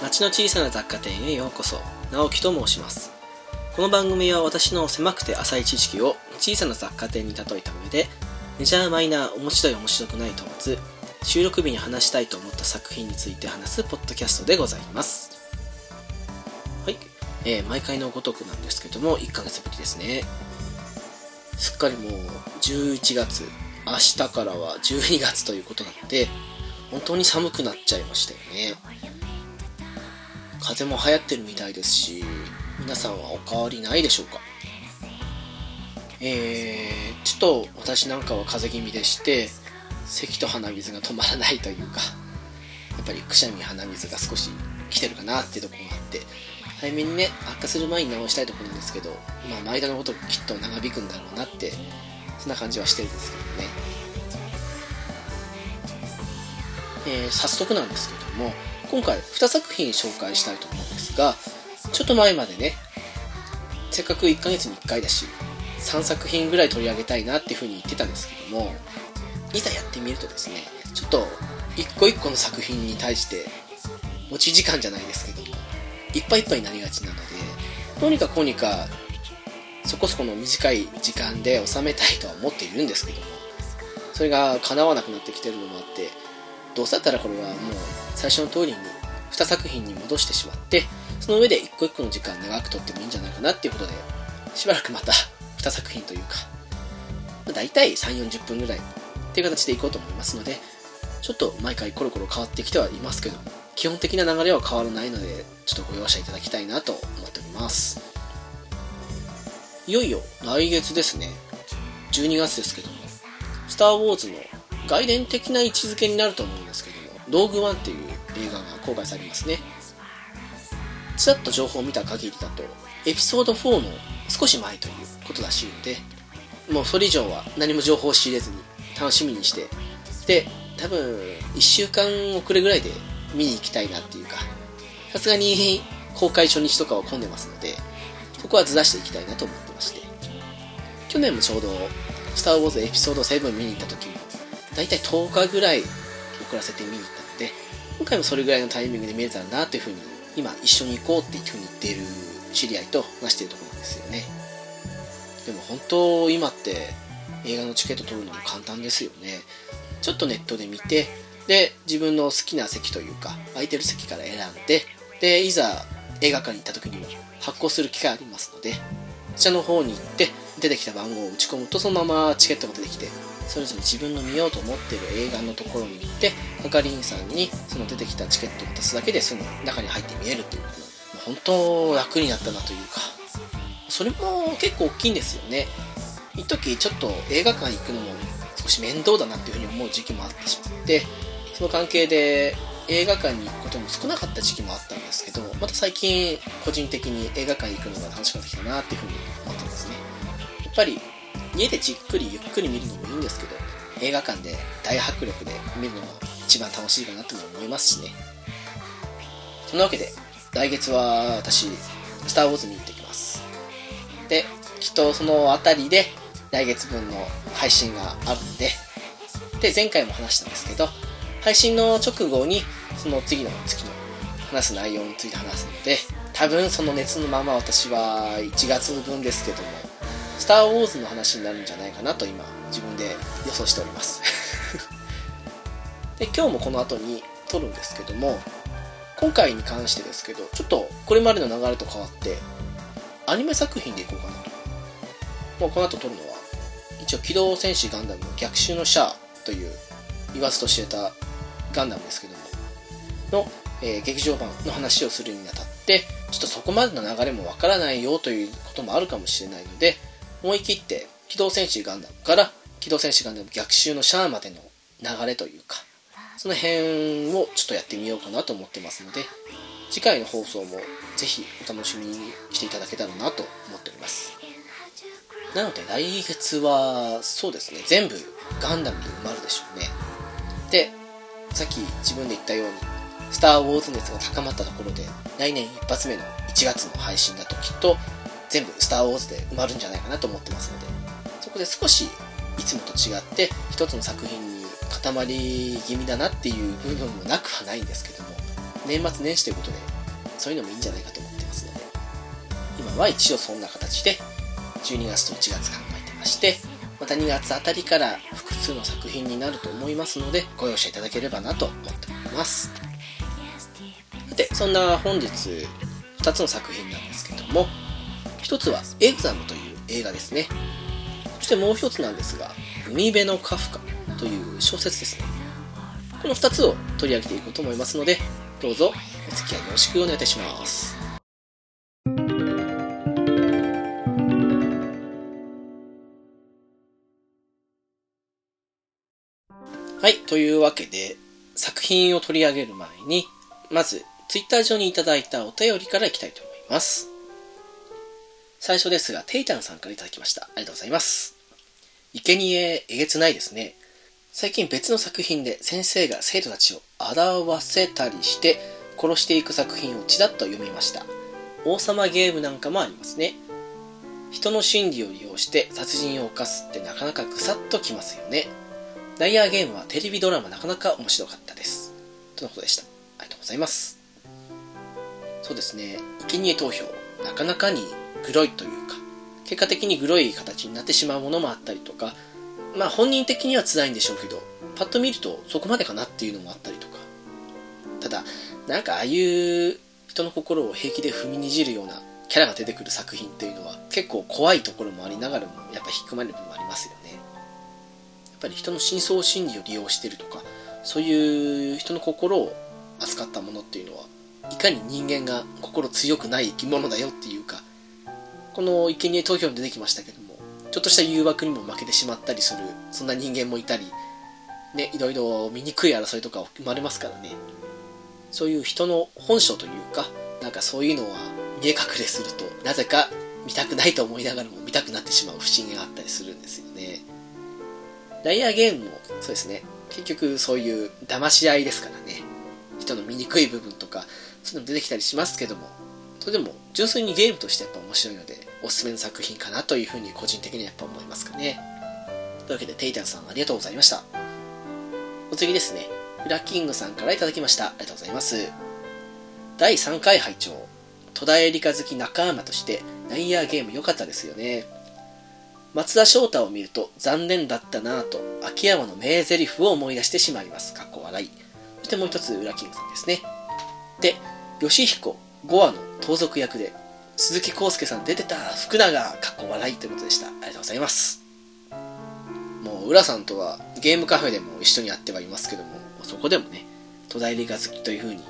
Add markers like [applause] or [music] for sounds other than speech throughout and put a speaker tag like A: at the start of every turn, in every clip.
A: 町の小さな雑貨店へようこそ。直樹と申します。この番組は私の狭くて浅い知識を小さな雑貨店に例えた上でメジャーマイナー面白い面白くない問わず収録日に話したいと思った作品について話すポッドキャストでございます、えー毎回のごとくなんですけども1ヶ月ぶりですね。すっかりもう11月。明日からは12月ということなので本当に寒くなっちゃいましたよね。風も流行ってるみたいですし皆さんはお変わりないでしょうか？えー、ちょっと私なんかは風邪気味でして咳と鼻水が止まらないというかやっぱりくしゃみ鼻水が少し来てるかなっていうところがあって早めにね悪化する前に治したいところなんですけどまあ毎度のこときっと長引くんだろうなってそんな感じはしてるんですけどね。えー早速なんですけども今回2作品紹介したいと思うんですがちょっと前までねせっかく1ヶ月に1回だし3作品ぐらい取り上げたいなっていうふうに言ってたんですけどもいざやってみるとですねちょっと一個一個の作品に対して持ち時間じゃないですけどいっぱいいっぱいになりがちなのでどうにかこうにかそこそこの短い時間で収めたいとは思っているんですけどもそれが叶わなくなってきてるのもあってどうせだったらこれはもう最初の通りに2作品に戻してしまってその上で一個一個の時間長くとってもいいんじゃないかなっていうことでしばらくまた2作品というか、まあ、大体3 4 0分ぐらいっていう形でいこうと思いますのでちょっと毎回コロコロ変わってきてはいますけども基本的な流れは変わらないのでちょっとご容赦いただきたいなと思っております。いよいよ来月ですね。12月ですけども「スター・ウォーズ」の外伝的な位置づけになると思うんですけども「ローグ・ワン」っていう映画が公開されますね。ちらっと情報を見た限りだとエピソード4の少し前ということらしいのでもうそれ以上は何も情報を仕入れずに楽しみにしてで多分1週間遅れぐらいで見に行きたいなっていうかさすがに公開初日とかは混んでますのでそこはずらしていきたいなと思ってまして。去年もちょうど「スター・ウォーズ」エピソード7見に行った時も大体10日ぐらい遅らせて見に行ったので今回もそれぐらいのタイミングで見れたらなというふうに今一緒に行こうっていうふうに言っている知り合いと話しているところなんですよね。でも本当今って映画のチケット取るのも簡単ですよね。ちょっとネットで見てで自分の好きな席というか空いてる席から選んででいざ映画館に行った時にも発行する機会ありますのでそちらの方に行って出てきた番号を打ち込むとそのままチケットが出てきてそれぞれ自分の見ようと思っている映画のところに行って係員さんにその出てきたチケットを渡すだけでその中に入って見えるというもう本当楽になったなというかそれも結構大きいんですよね。一時ちょっと映画館行くのも少し面倒だなっていうふうに思う時期もあってしまってその関係で映画館に行くことも少なかった時期もあったんですけどまた最近個人的に映画館に行くのが楽しくなってきたなっていうふうに思ってますね。やっぱり家でじっくりゆっくり見るのもいいんですけど映画館で大迫力で見るのが一番楽しいかなとも思いますしね。そんなわけで来月は私「スター・ウォーズ」に行ってきます。できっとその辺りで来月分の配信があるんでで前回も話したんですけど配信の直後にその次の月の話す内容について話すので多分その熱のまま私は1月分ですけども「スター・ウォーズ」の話になるんじゃないかなと今自分で予想しております。[laughs] で今日もこの後に撮るんですけども今回に関してですけどちょっとこれまでの流れと変わってアニメ作品でいこうかなと。もうこの後撮るのは一応機動戦士ガンダムの逆襲のシャアという言わずと知れたガンダムですけどもの、えー劇場版の話をするにあたってちょっとそこまでの流れもわからないよということもあるかもしれないので思い切って機動戦士ガンダムから機動戦士ガンダム逆襲のシャアまでの流れというかその辺をちょっとやってみようかなと思ってますので次回の放送もぜひお楽しみにしていただけたらなと思っております。なので来月はそうですね全部ガンダムに埋まるでしょうね。さっき自分で言ったようにスター・ウォーズ熱が高まったところで、来年一発目の1月の配信だときっと、全部スター・ウォーズで埋まるんじゃないかなと思ってますので、そこで少しいつもと違って一つの作品に固まり気味だなっていう部分もなくはないんですけども年末年始ということでそういうのもいいんじゃないかと思ってますので今は一応そんな形で12月と1月考えてましてまた2月あたりから複数の作品になると思いますのでご容赦いただければなと思っております。さてそんな本日2つの作品なんですけども1つは「エグザム」という映画ですね。そしてもう一つなんですが「海辺のカフカ」という小説ですね。この2つを取り上げていこうと思いますのでどうぞお付き合いよろしくお願いいたします。はいというわけで作品を取り上げる前にまず Twitter 上にいただいたお便りからいきたいと思います最初ですが、ていちゃんさんからいただきました。ありがとうございます。生贄えげつないですね。最近別の作品で先生が生徒たちを表せたりして殺していく作品をちらっと読みました。王様ゲームなんかもありますね。人の心理を利用して殺人を犯すってなかなかぐさっときますよね。ダイヤーゲームはテレビドラマなかなか面白かったです。とのことでした。ありがとうございます。そうですね。生贄投票、なかなかにグロいというか、結果的にグロい形になってしまうものもあったりとか、まあ本人的には辛いんでしょうけど、パッと見るとそこまでかなっていうのもあったりとか。ただ、なんかああいう人の心を平気で踏みにじるようなキャラが出てくる作品っていうのは結構怖いところもありながらもやっぱ引っ込まれる部分もありますよ。ぱり人の深層心理を利用してるとか、そういう人の心を扱ったものっていうのは、いかに人間が心強くない生き物だよっていうか、この生贄投票に出てきましたけども、ちょっとした誘惑にも負けてしまったりする、そんな人間もいたり、ね、いろいろ醜い争いとか生まれますからね。そういう人の本性というか、なんかそういうのは見え隠れすると、なぜか見たくないと思いながらも見たくなってしまう不思議があったりするんですよね。ダイヤゲームもそうですね。結局そういう騙し合いですからね。人の醜い部分とか、そういうのも出てきたりしますけども、それでも純粋にゲームとしてやっぱ面白いので、おすすめの作品かなというふうに個人的にはやっぱ思いますかね。というわけで、テイタンさんありがとうございました。お次ですね、フラッキングさんからいただきました。ありがとうございます。第3回拝聴戸田恵梨香好き仲間としてナイヤーゲーム良かったですよね。松田翔太を見ると残念だったなぁと秋山の名台詞を思い出してしまいます。かっこ笑い。そしてもう一つ、ウラキングさんですね。で、吉彦5話の盗賊役で鈴木康介さん出てた福永かっこ笑いということでしたありがとうございますもう浦さんとはゲームカフェでも一緒にやってはいますけどもそこでもね戸田恵梨香好きというふうに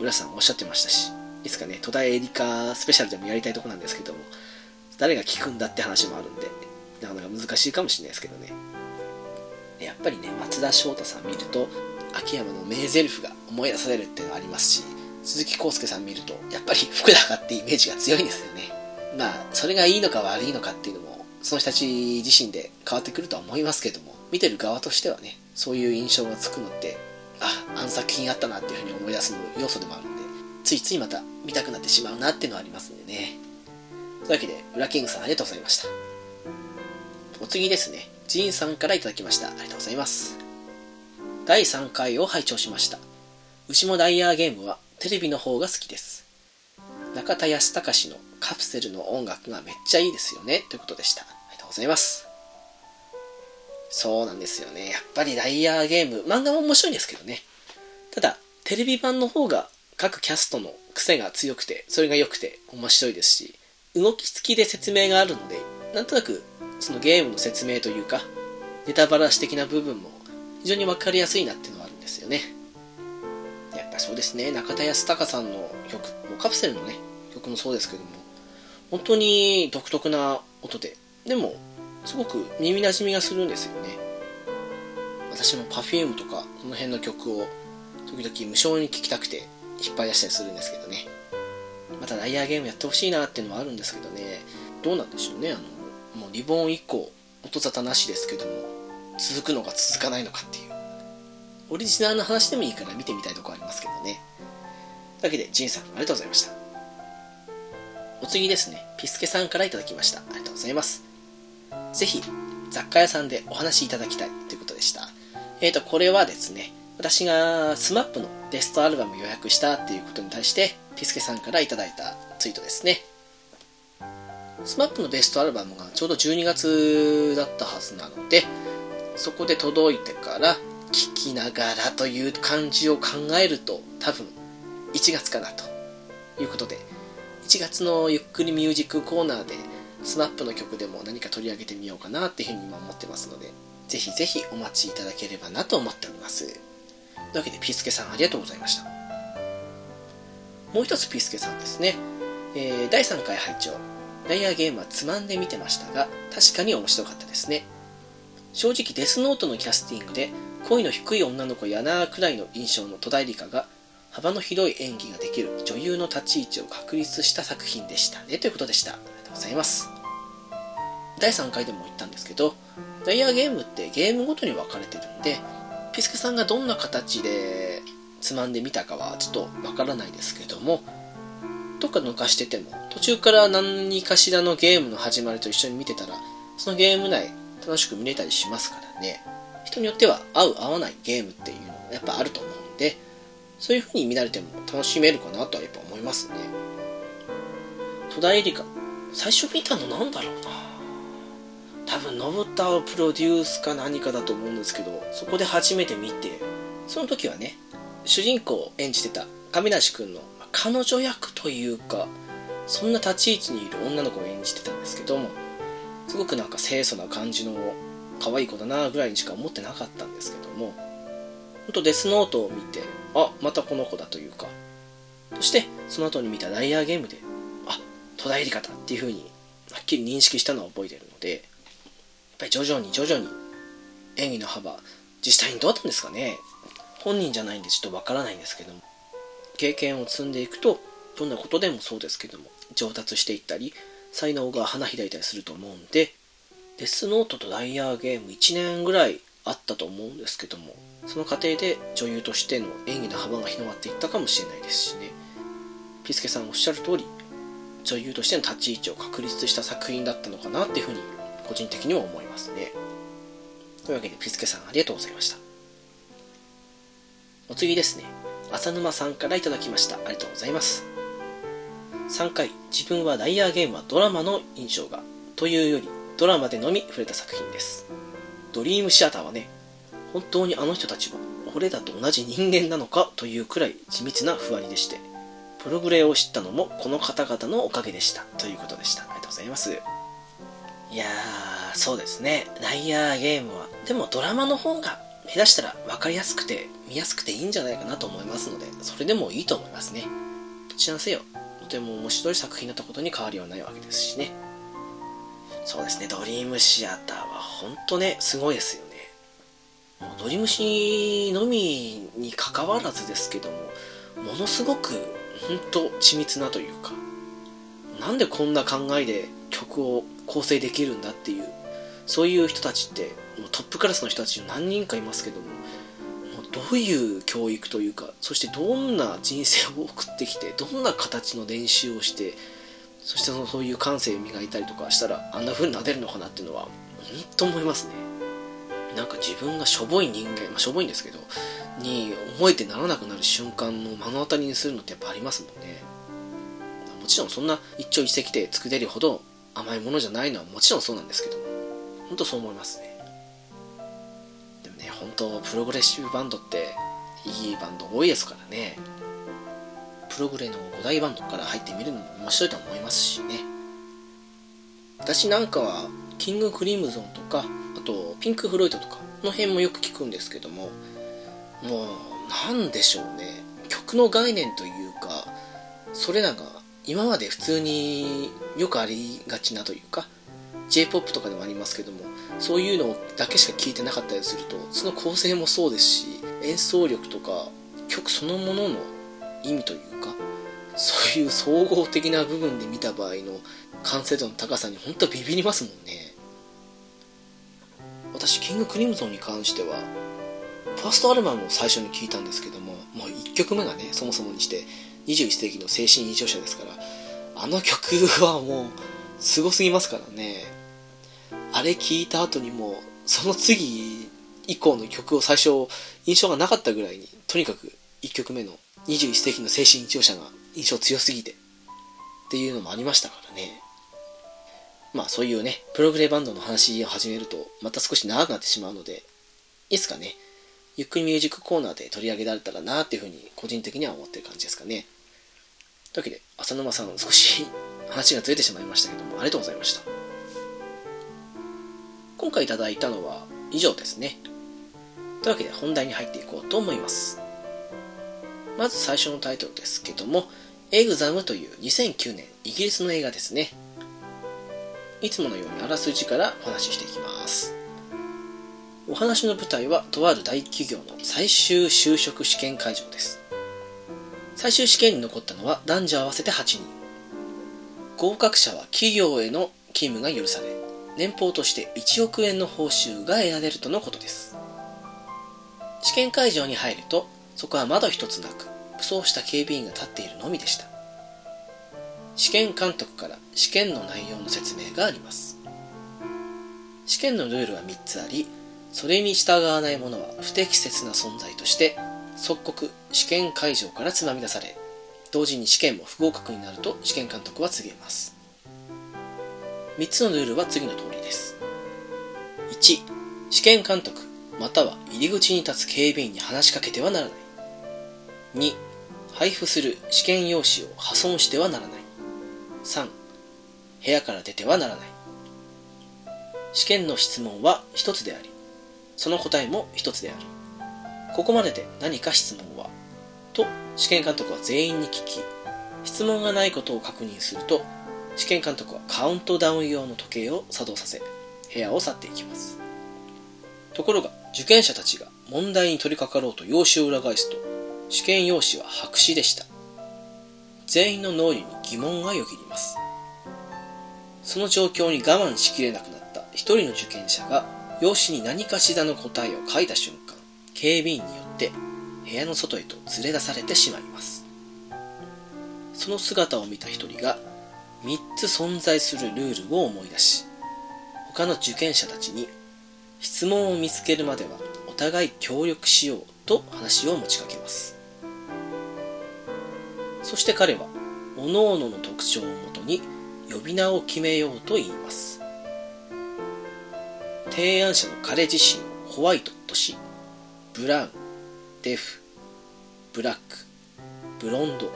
A: 浦さんおっしゃってましたしいつかね戸田恵梨香スペシャルでもやりたいとこなんですけども誰が聞くんだって話もあるんでなかなか難しいかもしれないですけどねやっぱりね松田翔太さん見ると秋山の名台詞が思い出されるっていうのはありますし鈴木康介さん見ると、やっぱり [laughs] 福永ってイメージが強いんですよね。まあ、それがいいのか悪いのかっていうのも、その人たち自身で変わってくるとは思いますけども、見てる側としてはね、そういう印象がつくのって、あ、あの作品あったなっていうふうに思い出す要素でもあるんで、ついついまた見たくなってしまうなっていうのはありますんでね。というわけで、ウラキングさんありがとうございました。お次ですね、ジンさんから頂きました。ありがとうございます。第3回を拝聴しました。牛もダイヤーゲームはテレビの方が好きです。中田康隆のカプセルの音楽がめっちゃいいですよね。ということでした。ありがとうございます。そうなんですよね。やっぱりダイヤーゲーム、漫画も面白いんですけどね。ただ、テレビ版の方が各キャストの癖が強くて、それが良くて面白いですし、動き付きで説明があるので、なんとなくそのゲームの説明というか、ネタバラシ的な部分も非常にわかりやすいなっていうのはあるんですよね。やっぱそうですね、中田康隆さんの曲、もカプセルのね、曲もそうですけども、本当に独特な音で、でも、すごく耳なじみがするんですよね。私も Perfume とか、この辺の曲を、時々無償に聴きたくて、引っ張り出したりするんですけどね。またライアーゲームやってほしいなっていうのはあるんですけどね、どうなんでしょうね、あの、もうリボン以降、音沙汰なしですけども、続くのか続かないのかっていう。オリジナルの話でもいいから見てみたいとこありますけどねという。わけで、ジンさん、ありがとうございました。お次ですね、ピスケさんからいただきました。ありがとうございます。ぜひ、雑貨屋さんでお話しいただきたいということでした。えーと、これはですね、私が SMAP のベストアルバム予約したっていうことに対して、ピスケさんからいただいたツイートですね。SMAP のベストアルバムがちょうど12月だったはずなので、そこで届いてから聴きながらという感じを考えると多分1月かなということで1月のゆっくりミュージックコーナーで SMAP の曲でも何か取り上げてみようかなっていうふうに今思ってますのでぜひぜひお待ちいただければなと思っております。というわけでピースケさんありがとうございました。もう一つピースケさんですね、えー第3回拝聴。ダイヤーゲームはつまんで見てましたが確かに面白かったですね。正直デスノートのキャスティングで恋の低い女の子やなくらいの印象の戸田恵梨香が幅の広い演技ができる女優の立ち位置を確立した作品でしたね。ということでした。ありがとうございます。第3回でも言ったんですけどダイヤーゲームってゲームごとに分かれてるんでピスケさんがどんな形でつまんでみたかはちょっとわからないですけどもどっか抜かしてても途中から何かしらのゲームの始まりと一緒に見てたらそのゲーム内楽しく見れたりしますからね。人によっては合う合わないゲームっていうのもやっぱあると思うんでそういう風に見られても楽しめるかなとはやっぱ思いますね。戸田恵梨香最初見たのなんだろうな。多分信太をプロデュースか何かだと思うんですけどそこで初めて見てその時はね主人公を演じてた亀梨君の彼女役というかそんな立ち位置にいる女の子を演じてたんですけどもすごくなんか清楚な感じの可愛い子だなぐらいにしか思ってなかったんですけどもほんとデスノートを見てあまたこの子だというかそしてその後に見たダイヤーゲームであ戸田恵梨香だっていう風にはっきり認識したのは覚えてるのでやっぱり徐々に徐々に演技の幅実際にどうだったんですかね。本人じゃないんでちょっとわからないんですけども経験を積んでいくとどんなことでもそうですけども上達していったり才能が花開いたりすると思うんでデスノートとダイヤーゲーム1年ぐらいあったと思うんですけどもその過程で女優としての演技の幅が広がっていったかもしれないですしね。ピスケさんおっしゃる通り女優としての立ち位置を確立した作品だったのかなっていうふうに個人的には思いますね。というわけでピスケさんありがとうございました。お次ですね。浅沼さんからいただきました。ありがとうございます。3回自分はダイヤーゲームはドラマの印象がというよりドラマでのみ触れた作品です。ドリームシアターはね本当にあの人たちは俺らと同じ人間なのかというくらい緻密な不安にでしてプログレを知ったのもこの方々のおかげでした。ということでした。ありがとうございます。いやーそうですね。ダイヤーゲームはでもドラマの方が下手したら分かりやすくて見やすくていいんじゃないかなと思いますのでそれでもいいと思いますね。どちらにせよとても面白い作品だったことに変わりはないわけですしね。そうですね。ドリームシアターは本当ねすごいですよね。もうドリームシのみに関わらずですけどもものすごく本当緻密なというかなんでこんな考えで曲を構成できるんだっていうそういう人たちってもうトップクラスの人たち何人かいますけどもどういう教育というかそしてどんな人生を送ってきてどんな形の練習をしてそしてそのそういう感性を磨いたりとかしたらあんな風になれるのかなっていうのは本当思いますね。なんか自分がしょぼい人間、まあ、しょぼいんですけどに思えてならなくなる瞬間の目の当たりにするのってやっぱありますもんね。もちろんそんな一朝一夕で作れるほど甘いものじゃないのはもちろんそうなんですけど本当そう思いますね。でもね本当プログレッシブバンドっていいバンド多いですからね。プログレの5大バンドから入ってみるのも面白いと思いますしね。私なんかはキングクリムゾンとかあとピンク・フロイトとかの辺もよく聞くんですけどももうなんでしょうね。曲の概念というかそれらが今まで普通によくありがちなというか J-POP とかでもありますけどもそういうのだけしか聞いてなかったりするとその構成もそうですし演奏力とか曲そのものの意味というかそういう総合的な部分で見た場合の完成度の高さに本当ビビりますもんね。私キングクリムゾンに関してはファーストアルバムを最初に聞いたんですけどももう1曲目がねそもそもにして21世紀の精神異常者ですからあの曲はもうすごすぎますからね。あれ聞いた後にもうその次以降の曲を最初印象がなかったぐらいにとにかく1曲目の21世紀の精神異常者が印象強すぎてっていうのもありましたからね。まあそういうねプログレバンドの話を始めるとまた少し長くなってしまうのでいつかねゆっくりミュージックコーナーで取り上げられたらなっていうふうに個人的には思ってる感じですかね。というわけで浅沼さん少し話がずれてしまいましたけどもありがとうございました。今回いただいたのは以上ですね。というわけで本題に入っていこうと思います。まず最初のタイトルですけどもエグザムという2009年イギリスの映画ですね。いつものようにあらすじからお話ししていきます。お話の舞台はとある大企業の最終就職試験会場です。最終試験に残ったのは男女合わせて8人。合格者は企業への勤務が許され年俸として1億円の報酬が得られるとのことです。試験会場に入るとそこは窓一つなく武装した警備員が立っているのみでした。試験監督から試験の内容の説明があります。試験のルールは3つありそれに従わない者は不適切な存在として即刻試験会場からつまみ出され同時に試験も不合格になると試験監督は告げます。3つのルールは次の通りです。1試験監督または入り口に立つ警備員に話しかけてはならない。2配布する試験用紙を破損してはならない。3部屋から出てはならない。試験の質問は1つでありその答えも1つである。ここまでで何か質問はと試験監督は全員に聞き質問がないことを確認すると試験監督はカウントダウン用の時計を作動させ部屋を去っていきます。ところが受験者たちが問題に取り掛かろうと用紙を裏返すと試験用紙は白紙でした。全員の脳裏に疑問がよぎります。その状況に我慢しきれなくなった一人の受験者が用紙に何かしらの答えを書いた瞬間警備員によって部屋の外へと連れ出されてしまいます。その姿を見た一人が3つ存在するルールを思い出し他の受験者たちに質問を見つけるまではお互い協力しようと話を持ちかけます。そして彼は各々の特徴をもとに呼び名を決めようと言います。提案者の彼自身をホワイトとしブラウンデフブラックブロンド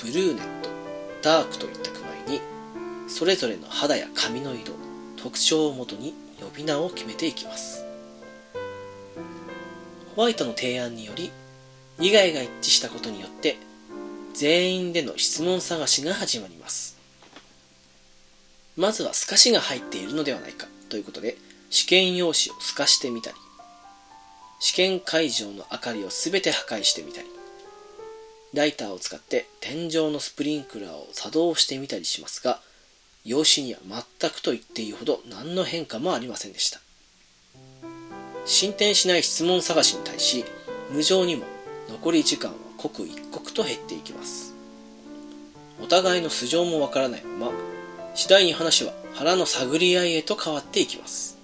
A: ブルーネットダークといったくらいにそれぞれの肌や髪の色特徴をもとに呼び名を決めていきます。ホワイトの提案により利害が一致したことによって全員での質問探しが始まります。まずは透かしが入っているのではないかということで試験用紙を透かしてみたり試験会場の明かりを全て破壊してみたりライターを使って天井のスプリンクラーを作動してみたりしますが用紙には全くと言っていいほど何の変化もありませんでした。進展しない質問探しに対し無情にも残り時間は刻一刻と減っていきます。お互いの素性もわからないまま次第に話は腹の探り合いへと変わっていきます。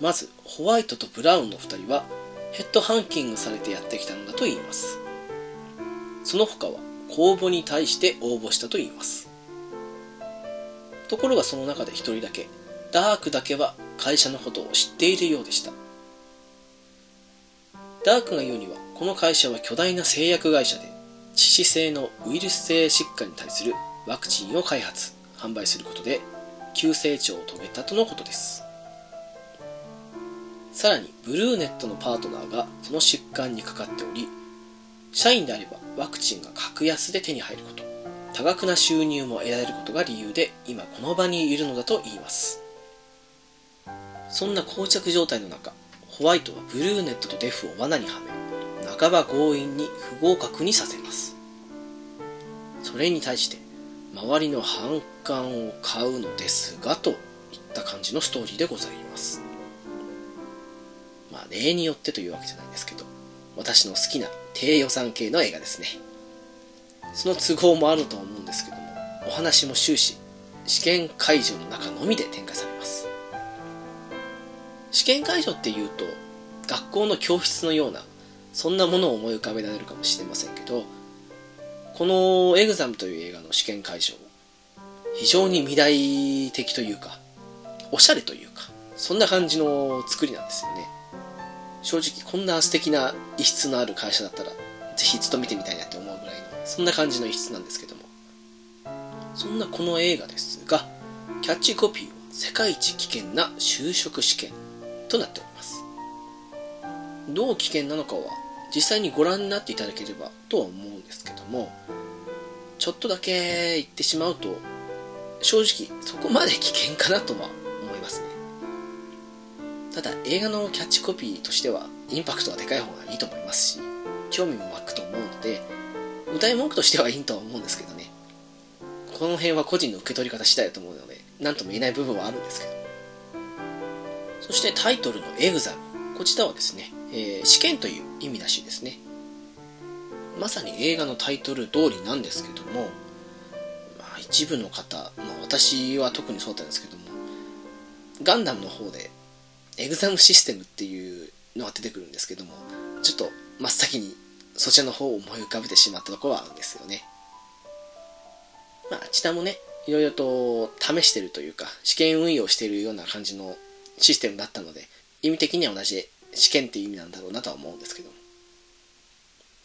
A: まずホワイトとブラウンの2人はヘッドハンキングされてやってきたのだと言います。その他は公募に対して応募したと言います。ところがその中で1人だけダークだけは会社のことを知っているようでした。ダークが言うにはこの会社は巨大な製薬会社で致死性のウイルス性疾患に対するワクチンを開発販売することで急成長を遂げたとのことです。さらにブルーネットのパートナーがその疾患にかかっており社員であればワクチンが格安で手に入ること。多額な収入も得られることが理由で今この場にいるのだと言います。そんな膠着状態の中ホワイトはブルーネットとデフを罠にはめ半ば強引に不合格にさせます。それに対して周りの反感を買うのですがといった感じのストーリーでございます。まあ例によってというわけじゃないんですけど。私の好きな低予算系の映画ですね。その都合もあると思うんですけどもお話も終始試験会場の中のみで展開されます。試験会場っていうと学校の教室のようなそんなものを思い浮かべられるかもしれませんけどこの「エグザム」という映画の試験会場非常に未来的というかおしゃれというかそんな感じの作りなんですよね。正直こんな素敵な一室のある会社だったらぜひ勤めてみたいなって思うぐらいのそんな感じの一室なんですけども。そんなこの映画ですがキャッチコピーは世界一危険な就職試験となっております。どう危険なのかは実際にご覧になっていただければとは思うんですけどもちょっとだけ言ってしまうと正直そこまで危険かなとはただ映画のキャッチコピーとしてはインパクトがでかい方がいいと思いますし興味も湧くと思うので歌い文句としてはいいとは思うんですけどね。この辺は個人の受け取り方次第だと思うので何とも言えない部分はあるんですけど。そしてタイトルのエグザムこちらはですね、えー、試験という意味らしいですね。まさに映画のタイトル通りなんですけども、まあ、一部の方、まあ、私は特にそうだったんですけどもガンダムの方でエグザムシステムっていうのが出てくるんですけどもちょっと真っ先にそちらの方を思い浮かべてしまったところはあるんですよね。まああちらもねいろいろと試してるというか試験運用してるような感じのシステムだったので意味的には同じ試験っていう意味なんだろうなとは思うんですけども。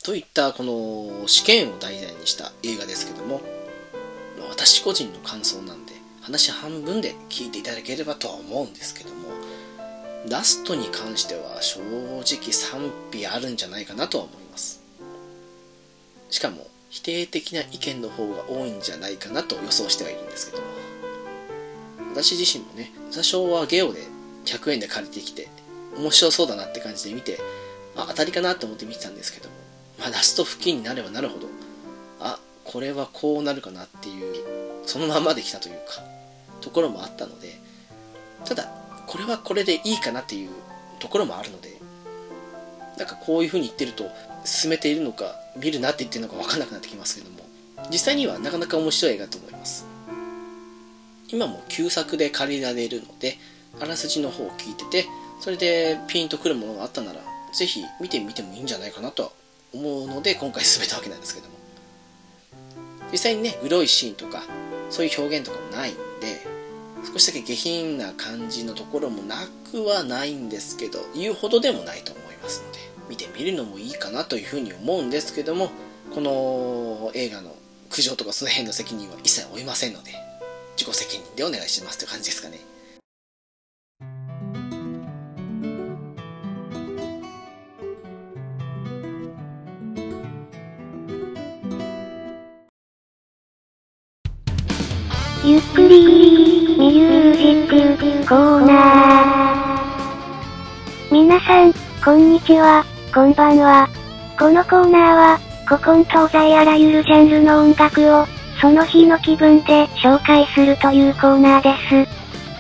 A: といったこの試験を題材にした映画ですけども私個人の感想なんで話半分で聞いていただければとは思うんですけども。ラストに関しては正直賛否あるんじゃないかなとは思います。しかも否定的な意見の方が多いんじゃないかなと予想してはいるんですけど私自身もね多少はゲオで100円で借りてきて面白そうだなって感じで見てあ当たりかなと思って見てたんですけども、まあ、ラスト付近になればなるほどあこれはこうなるかなっていうそのままで来たというかところもあったのでただこれはこれでいいかなっていうところもあるのでなんかこういう風に言ってると進めているのか見るなって言ってるのか分かんなくなってきますけども実際にはなかなか面白い映画だと思います。今も旧作で借りられるのであらすじの方を聞いててそれでピンとくるものがあったならぜひ見てみてもいいんじゃないかなとは思うので今回進めたわけなんですけども。実際にねグロいシーンとかそういう表現とかもないんで少しだけ下品な感じのところもなくはないんですけど言うほどでもないと思いますので見てみるのもいいかなというふうに思うんですけどもこの映画の苦情とかその辺の責任は一切負いませんので自己責任でお願いしますという感じですかね。
B: ゆっくりミュージックコーナー。皆さん、こんにちは、こんばんは。このコーナーは、古今東西あらゆるジャンルの音楽を、その日の気分で紹介するというコーナーです。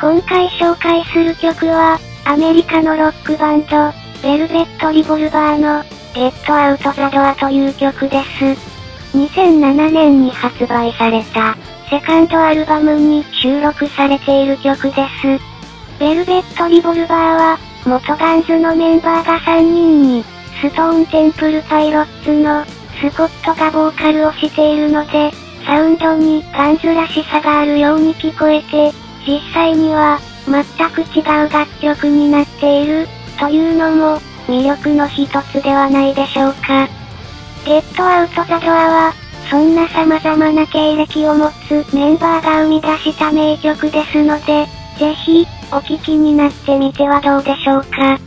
B: 今回紹介する曲は、アメリカのロックバンド、ベルベットリボルバーの、ゲットアウトザドアという曲です。2007年に発売された、セカンドアルバムに収録されている曲です。ベルベットリボルバーは、元ガンズのメンバーが3人に、ストーンテンプルパイロッツの、スコットがボーカルをしているので、サウンドにガンズらしさがあるように聞こえて、実際には、全く違う楽曲になっている、というのも、魅力の一つではないでしょうか。ゲットアウトザドアは、そんな様々な経歴を持つメンバーが生み出した名曲ですので、ぜひ、お聴きになってみてはどうでしょうか。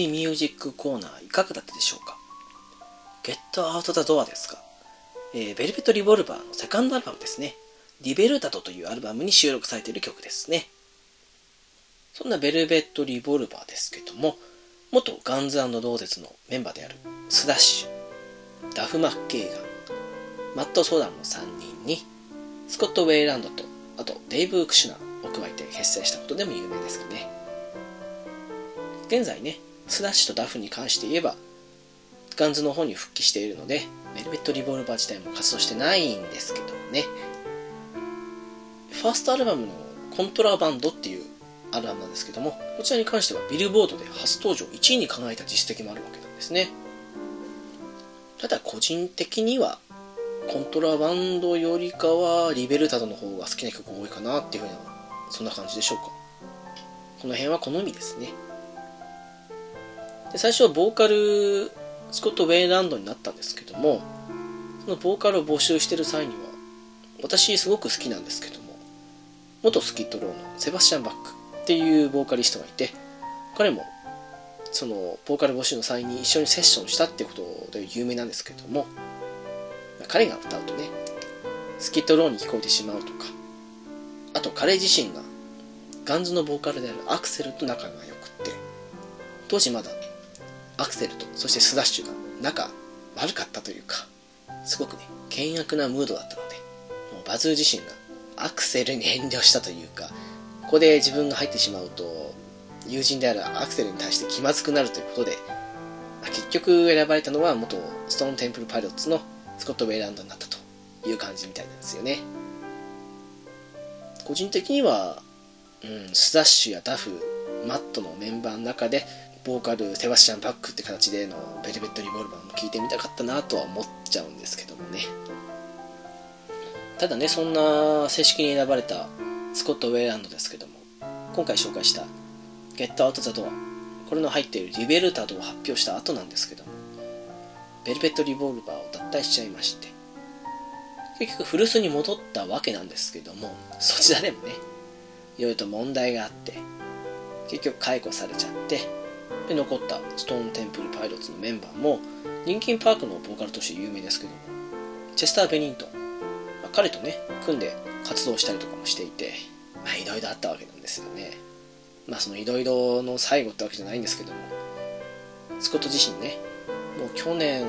A: りミュージックコーナーいかがだったでしょうか？ゲットアウトザドアですか？えー、ベルベットリボルバーのセカンドアルバムですね。リベルタトというアルバムに収録されている曲ですね。そんなベルベットリボルバーですけども、元ガンズローゼズのメンバーであるスダッシュダフ・マッケイガンマット・ソーダンの3人にスコット・ウェイランドとあとデイブ・クシュナーを加えて結成したことでも有名ですよね現在ねスダッシュとダフに関して言えばガンズの方に復帰しているのでベルベット・リボルバー自体も活動してないんですけどねファーストアルバムのコントラバンドっていうアルバムなんですけども、こちらに関してはビルボードで初登場1位に輝いた実績もあるわけなんですね。ただ個人的には、コントラバンドよりかはリベルタドの方が好きな曲多いかなっていうふうな、そんな感じでしょうか。この辺は好みですね。で最初はボーカル、スコット・ウェイランドになったんですけども、そのボーカルを募集してる際には、私すごく好きなんですけども元スキットローのセバスチャン・バックっていうボーカリストがいて彼もそのボーカル募集の際に一緒にセッションしたってことで有名なんですけども彼が歌うとねスキットローに聞こえてしまうとかあと彼自身がガンズのボーカルであるアクセルと仲が良くって当時まだアクセルとそしてスダッシュが仲悪かったというかすごくね険悪なムードだったのでもうバズー自身がアクセルに遠慮したというか、ここで自分が入ってしまうと、友人であるアクセルに対して気まずくなるということで、結局選ばれたのは元ストーンテンプルパイロッツのスコット・ウェイランドになったという感じみたいなんですよね。個人的には、うん、スダッシュやダフ、マットのメンバーの中で、ボーカル、セバスチャン・バックって形でのベルベット・リボルバーも聴いてみたかったなとは思っちゃうんですけどもね。ただねそんな正式に選ばれたスコット・ウェイランドですけども今回紹介した「ゲット・アウト・ザ・ドア」これの入っているリベルタドを発表した後なんですけどもベルベット・リボルバーを脱退しちゃいまして結局古巣に戻ったわけなんですけどもそちらでもねいろいろと問題があって結局解雇されちゃってで残ったストーンテンプルパイロッツのメンバーもリンキンパークのボーカルとして有名ですけどもチェスター・ベニント。ンま彼とね組んで活動したりとかもしていてまあいろいろあったわけなんですよね。まあそのいろいろの最後ってわけじゃないんですけどもスコット自身ねもう去年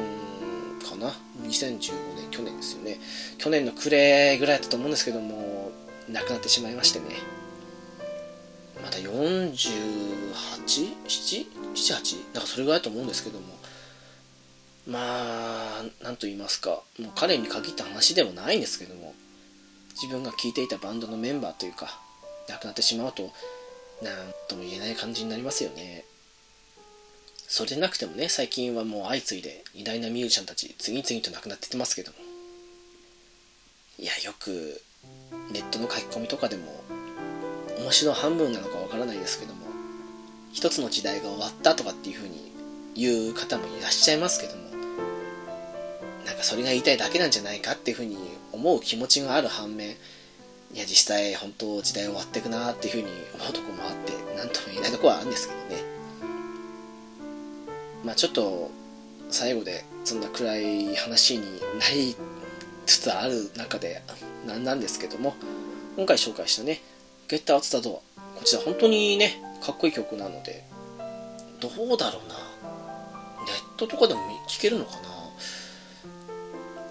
A: かな？2015年去年ですよね。去年の暮れぐらいだったと思うんですけども亡くなってしまいましてね。まだ 8?7?7?8? なんかそれぐらいだと思うんですけどもまあ、なんと言いますか、もう彼に限った話でもないんですけども、自分が聴いていたバンドのメンバーというか、亡くなってしまうと、なんとも言えない感じになりますよね。それでなくてもね、最近はもう相次いで偉大なミュージシャンたち、次々と亡くなっててますけども。いや、よく、ネットの書き込みとかでも、面白半分なのかわからないですけども、一つの時代が終わったとかっていう風に言う方もいらっしゃいますけども、なんかそれが言いたいだけなんじゃないかっていうふうに思う気持ちがある反面いや実際本当時代終わっていくなっていうふうに思うとこもあって何とも言えないとこはあるんですけどね。まあちょっと最後でそんな暗い話になりつつある中でなんなんですけども今回紹介したね「ゲッター・アツ・ザ・ドア」こちら本当にねかっこいい曲なのでどうだろうなネットとかでも聴けるのかな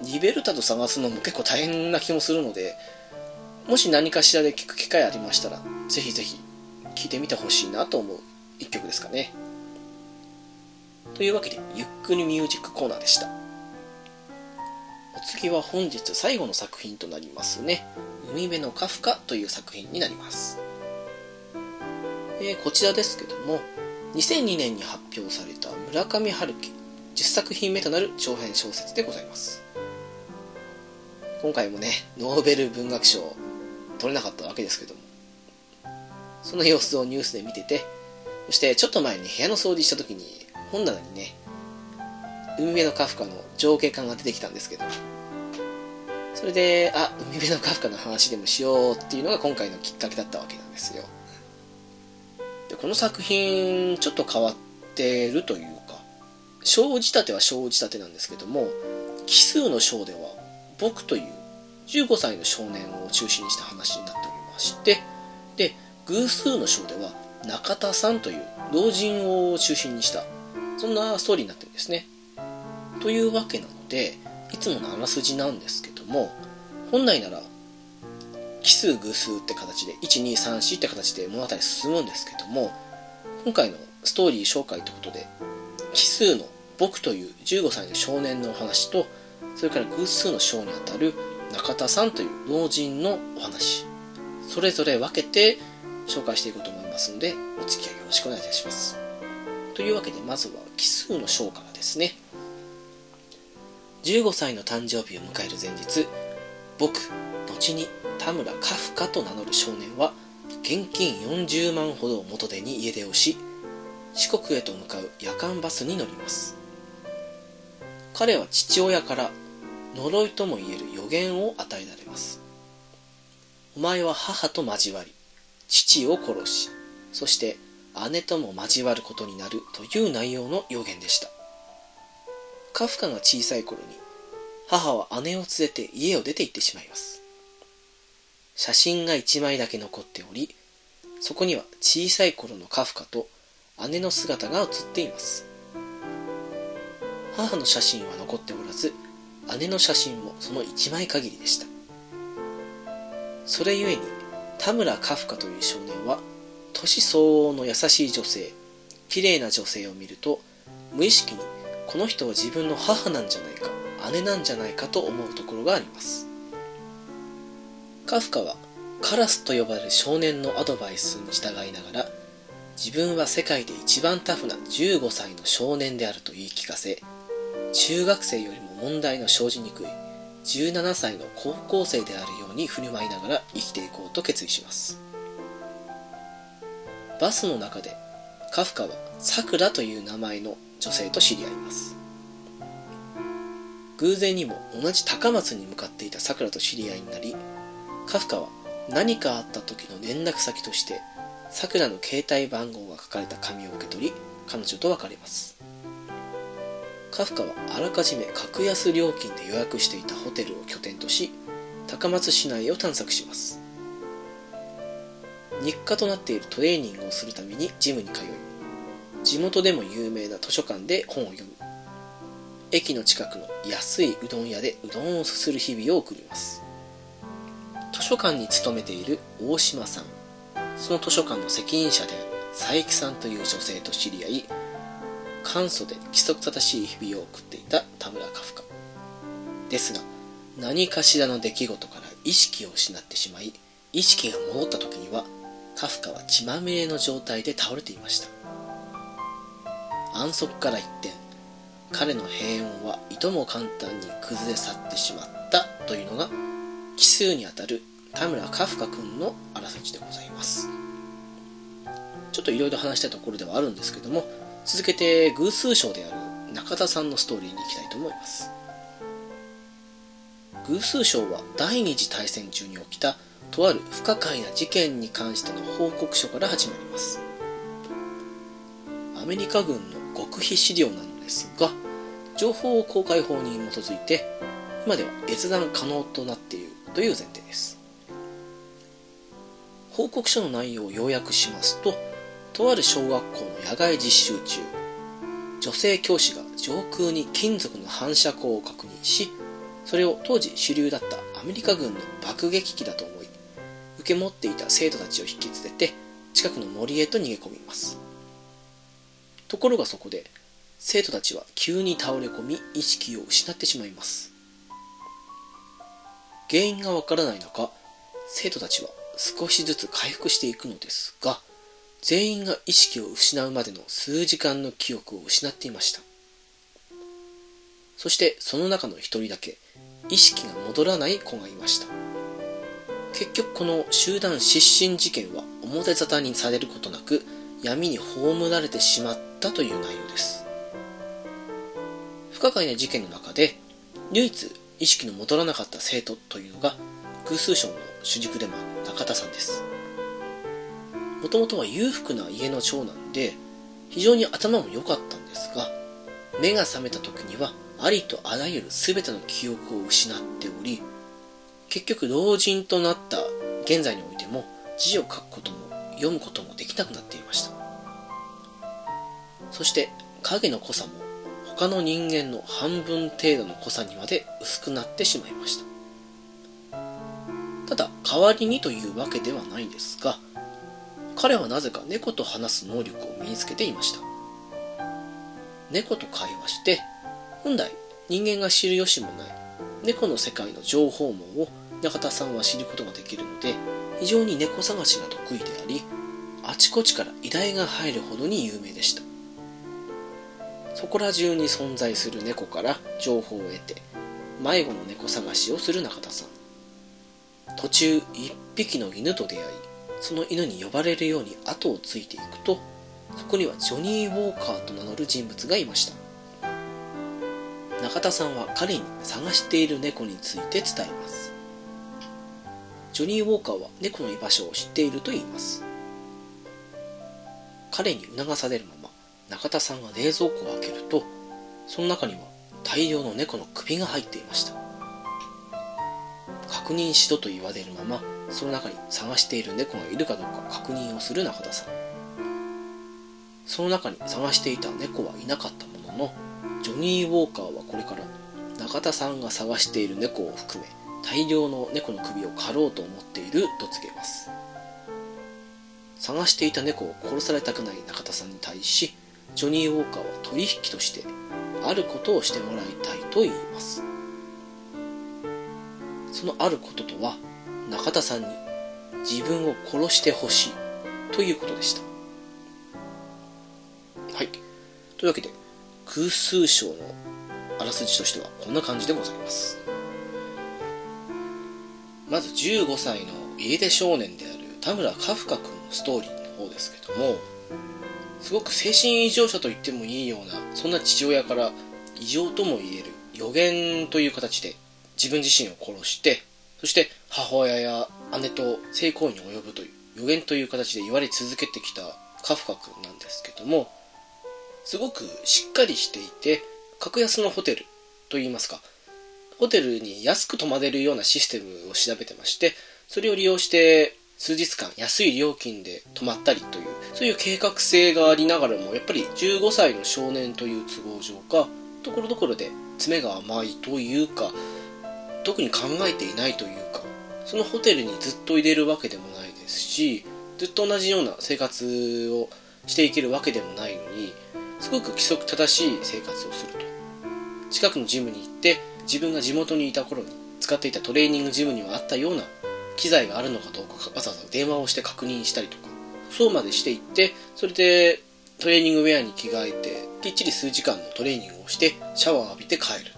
A: リベルタと探すのも結構大変な気もするので、もし何かしらで聞く機会ありましたら、ぜひぜひ聞いてみてほしいなと思う一曲ですかね。というわけで、ゆっくりミュージックコーナーでした。お次は本日最後の作品となりますね。海辺のカフカという作品になります。えー、こちらですけども、2002年に発表された村上春樹10作品目となる長編小説でございます。今回もね、ノーベル文学賞取れなかったわけですけども、その様子をニュースで見てて、そしてちょっと前に部屋の掃除した時に本棚にね、海辺のカフカの情景感が出てきたんですけど、それで、あ、海辺のカフカの話でもしようっていうのが今回のきっかけだったわけなんですよ。でこの作品、ちょっと変わってるというか、小仕立ては小仕立てなんですけども、奇数の章では僕という15歳の少年を中心にした話になっておりましてで偶数の章では中田さんという老人を中心にしたそんなストーリーになってるんですね。というわけなのでいつものあらすじなんですけども本来なら奇数偶数って形で1234って形で物語進むんですけども今回のストーリー紹介ということで奇数の僕という15歳の少年のお話とそれから偶数の章にあたる中田さんという老人のお話それぞれ分けて紹介していこうと思いますのでお付き合いよろしくお願いいたします。というわけでまずは奇数の章からですね15歳の誕生日を迎える前日僕後に田村カフカと名乗る少年は現金40万ほどを元手に家出をし四国へと向かう夜間バスに乗ります。彼は父親から呪いともいえる予言を与えられます。お前は母と交わり父を殺しそして姉とも交わることになるという内容の予言でした。カフカが小さい頃に母は姉を連れて家を出て行ってしまいます。写真が1枚だけ残っておりそこには小さい頃のカフカと姉の姿が写っています。母の写真は残っておらず姉の写真もその1枚限りでした。それゆえに田村カフカという少年は年相応の優しい女性綺麗な女性を見ると無意識にこの人は自分の母なんじゃないか姉なんじゃないかと思うところがあります。カフカはカラスと呼ばれる少年のアドバイスに従いながら自分は世界で一番タフな15歳の少年であると言い聞かせ中学生よりも問題の生じにくい17歳の高校生であるように振る舞いながら生きていこうと決意します。バスの中でカフカはさくらという名前の女性と知り合います。偶然にも同じ高松に向かっていたさくらと知り合いになりカフカは何かあった時の連絡先としてさくらの携帯番号が書かれた紙を受け取り彼女と別れます。カフカはあらかじめ格安料金で予約していたホテルを拠点とし高松市内を探索します。日課となっているトレーニングをするためにジムに通い地元でも有名な図書館で本を読み駅の近くの安いうどん屋でうどんをすする日々を送ります。図書館に勤めている大島さん。その図書館の責任者である佐伯さんという女性と知り合い簡素で規則正しい日々を送っていた田村カフカ。ですが何かしらの出来事から意識を失ってしまい意識が戻った時にはカフカは血まみれの状態で倒れていました。安息から一転彼の平穏はいとも簡単に崩れ去ってしまったというのが奇数にあたる田村カフカ君のあらすじでございます。ちょっといろいろ話したいところではあるんですけども続けて偶数賞である中田さんのストーリーに行きたいと思います。偶数賞は第二次大戦中に起きたとある不可解な事件に関しての報告書から始まります。アメリカ軍の極秘資料なのですが情報公開法に基づいて今では閲覧可能となっているという前提です。報告書の内容を要約しますととある小学校の野外実習中女性教師が上空に金属の反射光を確認しそれを当時主流だったアメリカ軍の爆撃機だと思い受け持っていた生徒たちを引き連れて近くの森へと逃げ込みます。ところがそこで生徒たちは急に倒れ込み意識を失ってしまいます。原因がわからない中生徒たちは少しずつ回復していくのですが全員が意識を失うまでの数時間の記憶を失っていました。そしてその中の一人だけ意識が戻らない子がいました。結局この集団失神事件は表沙汰にされることなく闇に葬られてしまったという内容です。不可解な事件の中で唯一意識の戻らなかった生徒というのが偶数省の主軸でもある中田さんです。もともとは裕福な家の長男で非常に頭も良かったんですが目が覚めた時にはありとあらゆる全ての記憶を失っており結局老人となった現在においても字を書くことも読むこともできなくなっていました。そして影の濃さも他の人間の半分程度の濃さにまで薄くなってしまいました。ただ代わりにというわけではないんですが彼はなぜか猫と話す能力を身につけていました。猫と会話して本来人間が知る由もない猫の世界の情報網を中田さんは知ることができるので非常に猫探しが得意でありあちこちから依頼が入るほどに有名でした。そこら中に存在する猫から情報を得て迷子の猫探しをする中田さん。途中一匹の犬と出会いその犬に呼ばれるように後をついていくとそこにはジョニー・ウォーカーと名乗る人物がいました。中田さんは彼に探している猫について伝えます。ジョニー・ウォーカーは猫の居場所を知っていると言います。彼に促されるまま中田さんが冷蔵庫を開けるとその中には大量の猫の首が入っていました。確認しろと言われるままその中に探している猫がいるかどうか確認をする中田さん。その中に探していた猫はいなかったもののジョニー・ウォーカーはこれから中田さんが探している猫を含め大量の猫の首を狩ろうと思っていると告げます。探していた猫を殺されたくない中田さんに対しジョニー・ウォーカーは取引としてあることをしてもらいたいと言います。そのあることとは中田さんに自分を殺してほしいということでした。はい。というわけで空数章のあらすじとしてはこんな感じでございます。まず15歳の家出少年である田村カフカ君のストーリーの方ですけどもすごく精神異常者と言ってもいいようなそんな父親から異常とも言える予言という形で自分自身を殺してそして母親や姉と性行為に及ぶという予言という形で言われ続けてきたカフカ君なんですけどもすごくしっかりしていて格安のホテルといいますかホテルに安く泊まれるようなシステムを調べてましてそれを利用して数日間安い料金で泊まったりというそういう計画性がありながらもやっぱり15歳の少年という都合上かところどころで詰めが甘いというか特に考えていないというかそのホテルにずっと入れるわけでもないですしずっと同じような生活をしていけるわけでもないのにすごく規則正しい生活をすると。近くのジムに行って自分が地元にいた頃に使っていたトレーニングジムにはあったような機材があるのかどうかわざわざ電話をして確認したりとかそうまでしていってそれでトレーニングウェアに着替えてきっちり数時間のトレーニングをしてシャワーを浴びて帰る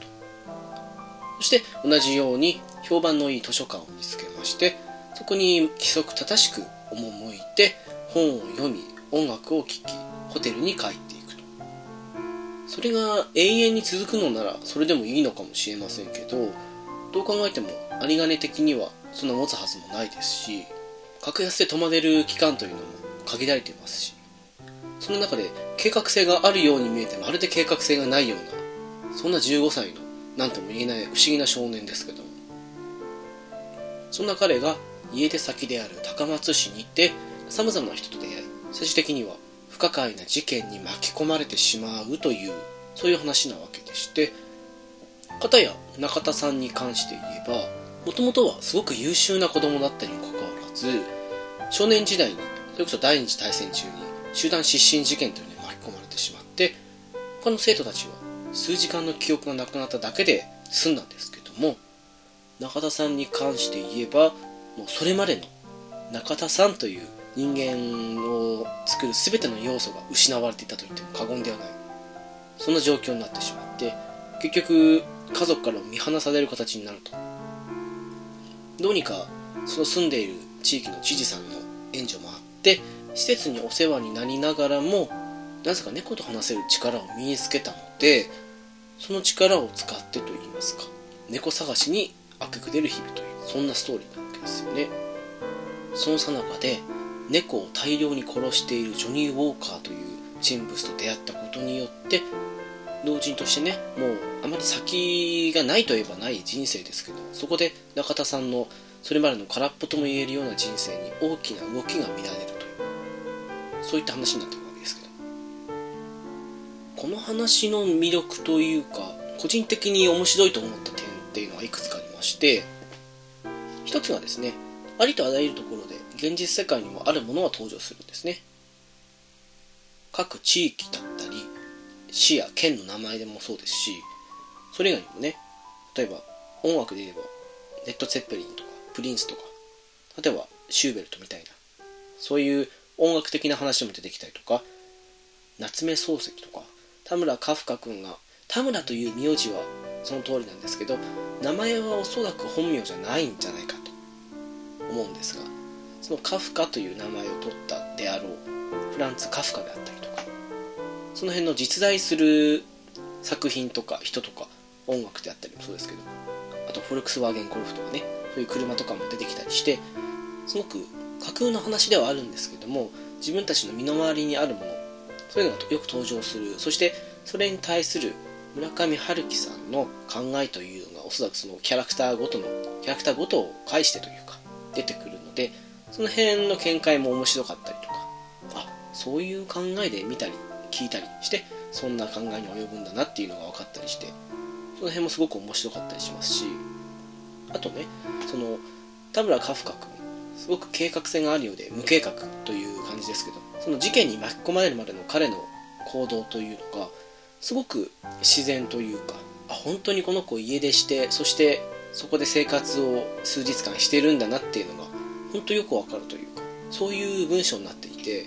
A: そして同じように評判のいい図書館を見つけましてそこに規則正しく赴いて本を読み音楽を聴きホテルに帰っていくと。それが永遠に続くのならそれでもいいのかもしれませんけどどう考えても有り金的にはそんな持つはずもないですし格安で泊まれる期間というのも限られていますしその中で計画性があるように見えてまるで計画性がないようなそんな15歳の何とも言えない不思議な少年ですけど。もそんな彼が家出先である高松市に行って様々な人と出会い最終的には不可解な事件に巻き込まれてしまうというそういう話なわけでして片や中田さんに関して言えばもともとはすごく優秀な子供だったにもかかわらず少年時代にそれこそ第二次大戦中に集団失神事件というのに巻き込まれてしまって他の生徒たちは数時間の記憶がなくなっただけで済んだんですけども中田さんに関して言えばもうそれまでの中田さんという人間を作る全ての要素が失われていたと言っても過言ではない。そんな状況になってしまって結局家族から見放される形になると。どうにかその住んでいる地域の知事さんの援助もあって施設にお世話になりながらもなぜか猫と話せる力を身につけたのでその力を使ってといいますか。猫探しに明け暮れる日々というそんなストーリーなわけですよね。その最中で猫を大量に殺しているジョニー・ウォーカーという人物と出会ったことによって老人としてねもうあまり先がないといえばない人生ですけどそこで中田さんのそれまでの空っぽとも言えるような人生に大きな動きが見られるというそういった話になってくる。わけですこの話の魅力というか個人的に面白いと思った点っていうのはいくつかありまして一つはですねありとあらゆるところで現実世界にもあるものは登場するんですね。各地域だったり市や県の名前でもそうですしそれ以外にもね例えば音楽で言えばレッド・ツェッペリンとかプリンスとか例えばシューベルトみたいなそういう音楽的な話も出てきたりとか夏目漱石とか田村カフカ君が田村という名字はその通りなんですけど名前はおそらく本名じゃないんじゃないかと思うんですがそのカフカという名前を取ったであろうフランツ・カフカであったりとかその辺の実在する作品とか人とか音楽であったりもそうですけどあとフォルクスワーゲンゴルフとかねそういう車とかも出てきたりしてすごく架空の話ではあるんですけども自分たちの身の回りにあるものそういうのがよく登場する。そしてそれに対する村上春樹さんの考えというのがおそらくそのキャラクターごとのキャラクターごとを介してというか出てくるのでその辺の見解も面白かったりとかあそういう考えで見たり聞いたりしてそんな考えに及ぶんだなっていうのが分かったりしてその辺もすごく面白かったりしますしあとねその田村カフカ君すごく計画性があるようで無計画という感じですけどその事件に巻き込まれるまでの彼の行動というのがすごく自然というかあ本当にこの子家出してそしてそこで生活を数日間してるんだなっていうのが本当よくわかるというかそういう文章になっていて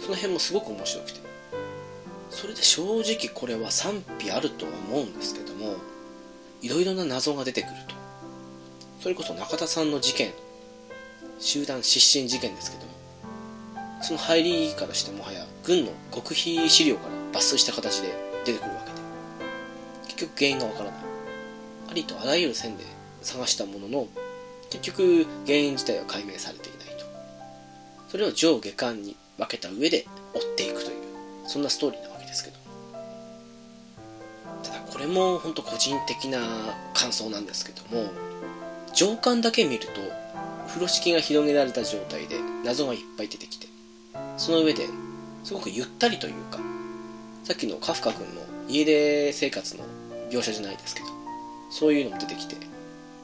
A: その辺もすごく面白くて。それで正直これは賛否あるとは思うんですけどもいろいろな謎が出てくると。それこそ中田さんの事件集団失神事件ですけどもその入りからしてもはや軍の極秘資料から抜粋した形で出てくるわけで結局原因がわからないありとあらゆる線で探したものの結局原因自体は解明されていないと。それを上下巻に分けた上で追っていくというそんなストーリーなわけですけどただこれも本当個人的な感想なんですけども上巻だけ見ると風呂敷が広げられた状態で謎がいっぱい出てきてその上ですごくゆったりというかさっきのカフカ君の家出生活の描写じゃないですけどそういうのも出てきて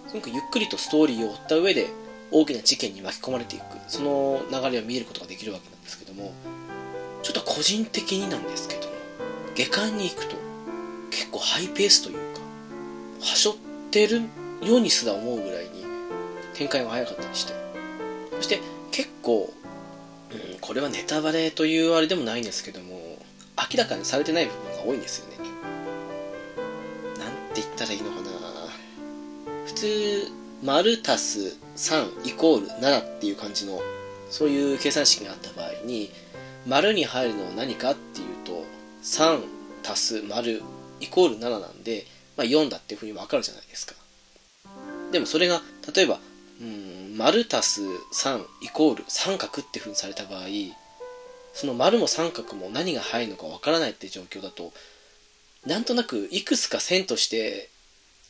A: すごくゆっくりとストーリーを追った上で大きな事件に巻き込まれていくその流れを見ることができるわけなんですけどもちょっと個人的になんですけども下巻に行くと結構ハイペースというかはしょってるようにすら思うぐらいに展開が早かったりしてそして結構、うん、これはネタバレというあれでもないんですけども明らかにされてない部分が多いんですよね。なんて言ったらいいのかな。普通丸足す3イコール7っていう感じのそういう計算式があった場合に丸に入るのは何かっていうと3足す丸イコール7なんで、まあ、4だっていうふうに分かるじゃないですか。でもそれが例えばうん丸足す3イコール三角ってふうにされた場合その丸も三角も何が入るのか分からないって状況だとなんとなくいくつか線として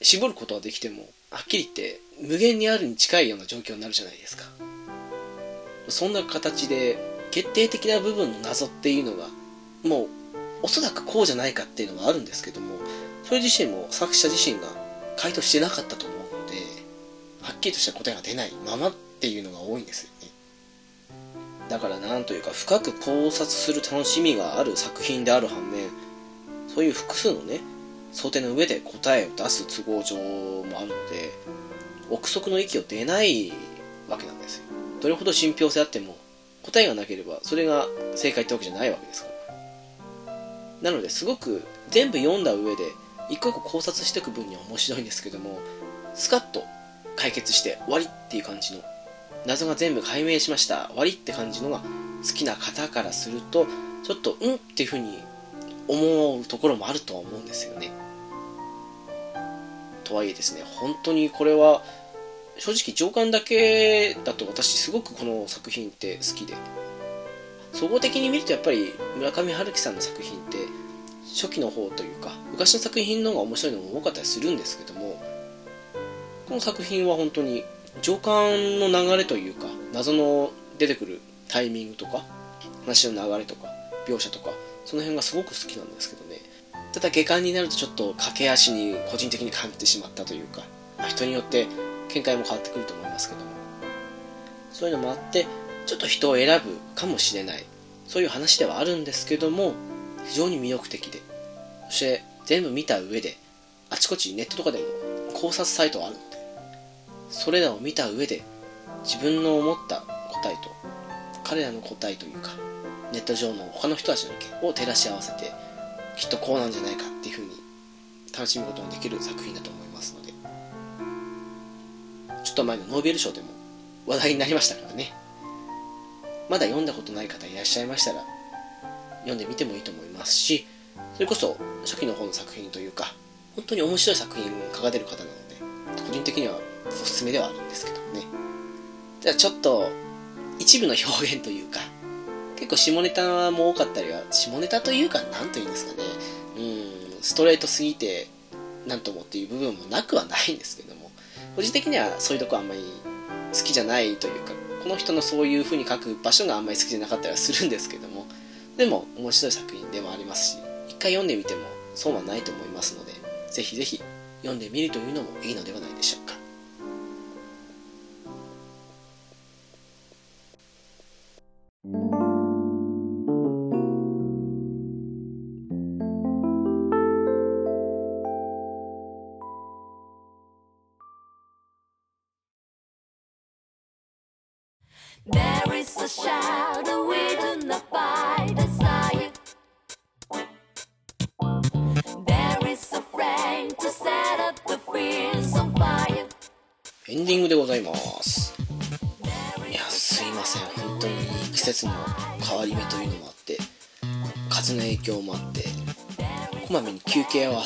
A: 絞ることができてもはっきり言って無限にあるに近いような状況になるじゃないですか。そんな形で決定的な部分の謎っていうのがもうおそらくこうじゃないかっていうのがあるんですけどもそれ自身も作者自身が回答してなかったとはっきりとした答えが出ないままっていうのが多いんですよね。だからなんというか深く考察する楽しみがある作品である反面そういう複数のね想定の上で答えを出す都合上もあるので憶測の域を出ないわけなんですよ。どれほど信憑性あっても答えがなければそれが正解ってわけじゃないわけですから。なのですごく全部読んだ上で一個一個考察していく分には面白いんですけどもスカッと解決して終わりっていう感じの謎が全部解明しました。終わりって感じのが好きな方からするとちょっとうんっていうふうに思うところもあるとは思うんですよね。とはいえですね本当にこれは正直上巻だけだと私すごくこの作品って好きで総合的に見るとやっぱり村上春樹さんの作品って初期の方というか昔の作品の方が面白いのも多かったりするんですけどもこの作品は本当に上巻の流れというか謎の出てくるタイミングとか話の流れとか描写とかその辺がすごく好きなんですけどね。ただ下巻になるとちょっと駆け足に個人的に感じてしまったというか、まあ、人によって見解も変わってくると思いますけども。そういうのもあってちょっと人を選ぶかもしれない。そういう話ではあるんですけども非常に魅力的で。そして全部見た上であちこちネットとかでも考察サイトがある。のそれらを見た上で自分の思った答えと彼らの答えというかネット上の他の人たちの意見を照らし合わせてきっとこうなんじゃないかっていうふうに楽しむことができる作品だと思いますので。ちょっと前のノーベル賞でも話題になりましたからね。まだ読んだことない方いらっしゃいましたら読んでみてもいいと思いますしそれこそ初期の方の作品というか本当に面白い作品を書かれる方なので個人的にはおすすめではあるんですけどもね。じゃあちょっと一部の表現というか結構下ネタも多かったりは下ネタというか何というんですかね。うんストレートすぎて何ともっていう部分もなくはないんですけども。個人的にはそういうとこあんまり好きじゃないというかこの人のそういう風に書く場所があんまり好きじゃなかったりはするんですけども。でも面白い作品でもありますし一回読んでみても損はないと思いますのでぜひぜひ読んでみるというのもいいのではないでしょうか。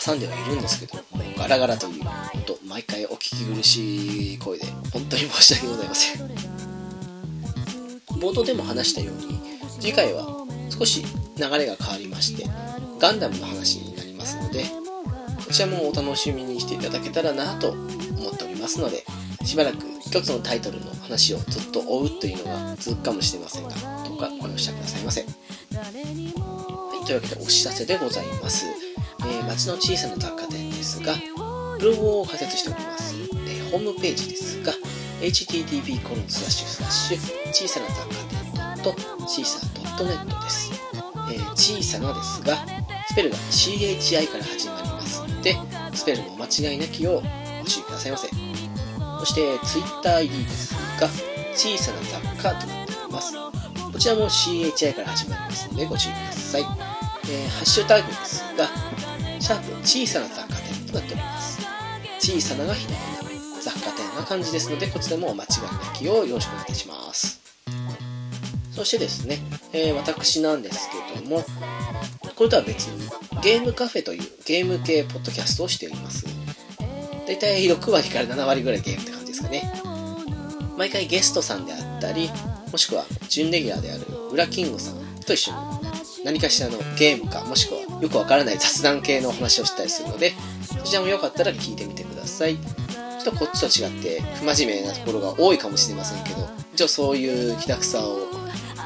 A: 挟んではいるんですけどもうガラガラという本当毎回お聞き苦しい声で本当に申し訳ございません。冒頭でも話したように次回は少し流れが変わりましてガンダムの話になりますのでこちらもお楽しみにしていただけたらなと思っておりますのでしばらく一つのタイトルの話をずっと追うというのが続くかもしれませんがどうかご容赦くださいませ、はい、というわけでお知らせでございます、えー街の小さな雑貨店ですがブログを開設しております、えーホームページですが http コンスラッシュスラッシュ小さな雑貨店と小さな .net です、えー小さなですがスペルが CHI から始まりますのでスペルの間違いなきをご注意くださいませ。そして TwitterID ですが小さな雑貨となっております。こちらも CHI から始まりますのでご注意ください、えーハッシュタグですがシャープ小さな雑貨店となっております。小さながひらがな雑貨店が漢字ですのでこちらもお間違いなきをよろしくお願いします。そしてですね、えー私なんですけどもこれとは別にゲームカフェというゲーム系ポッドキャストをしております。大体6割から7割ぐらいゲームって感じですかね。毎回ゲストさんであったりもしくは準レギュラーであるウラキングさんと一緒に何かしらのゲームかもしくはよくわからない雑談系の話をしたりするのでそちらもよかったら聞いてみてください。ちょっとこっちと違って不真面目なところが多いかもしれませんけど一応そういう気楽さを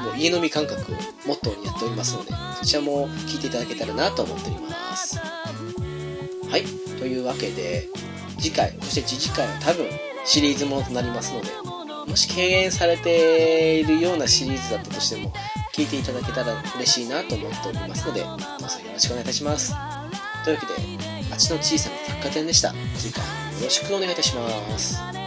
A: もう家飲み感覚をモットーにやっておりますのでそちらも聞いていただけたらなと思っております。はい。というわけで次回そして次回は多分シリーズものとなりますのでもし敬遠されているようなシリーズだったとしても聞いていただけたら嬉しいなと思っておりますのでどうぞよろしくお願いいたします。というわけで町の小さな百貨店でした。次回もよろしくお願いいたします。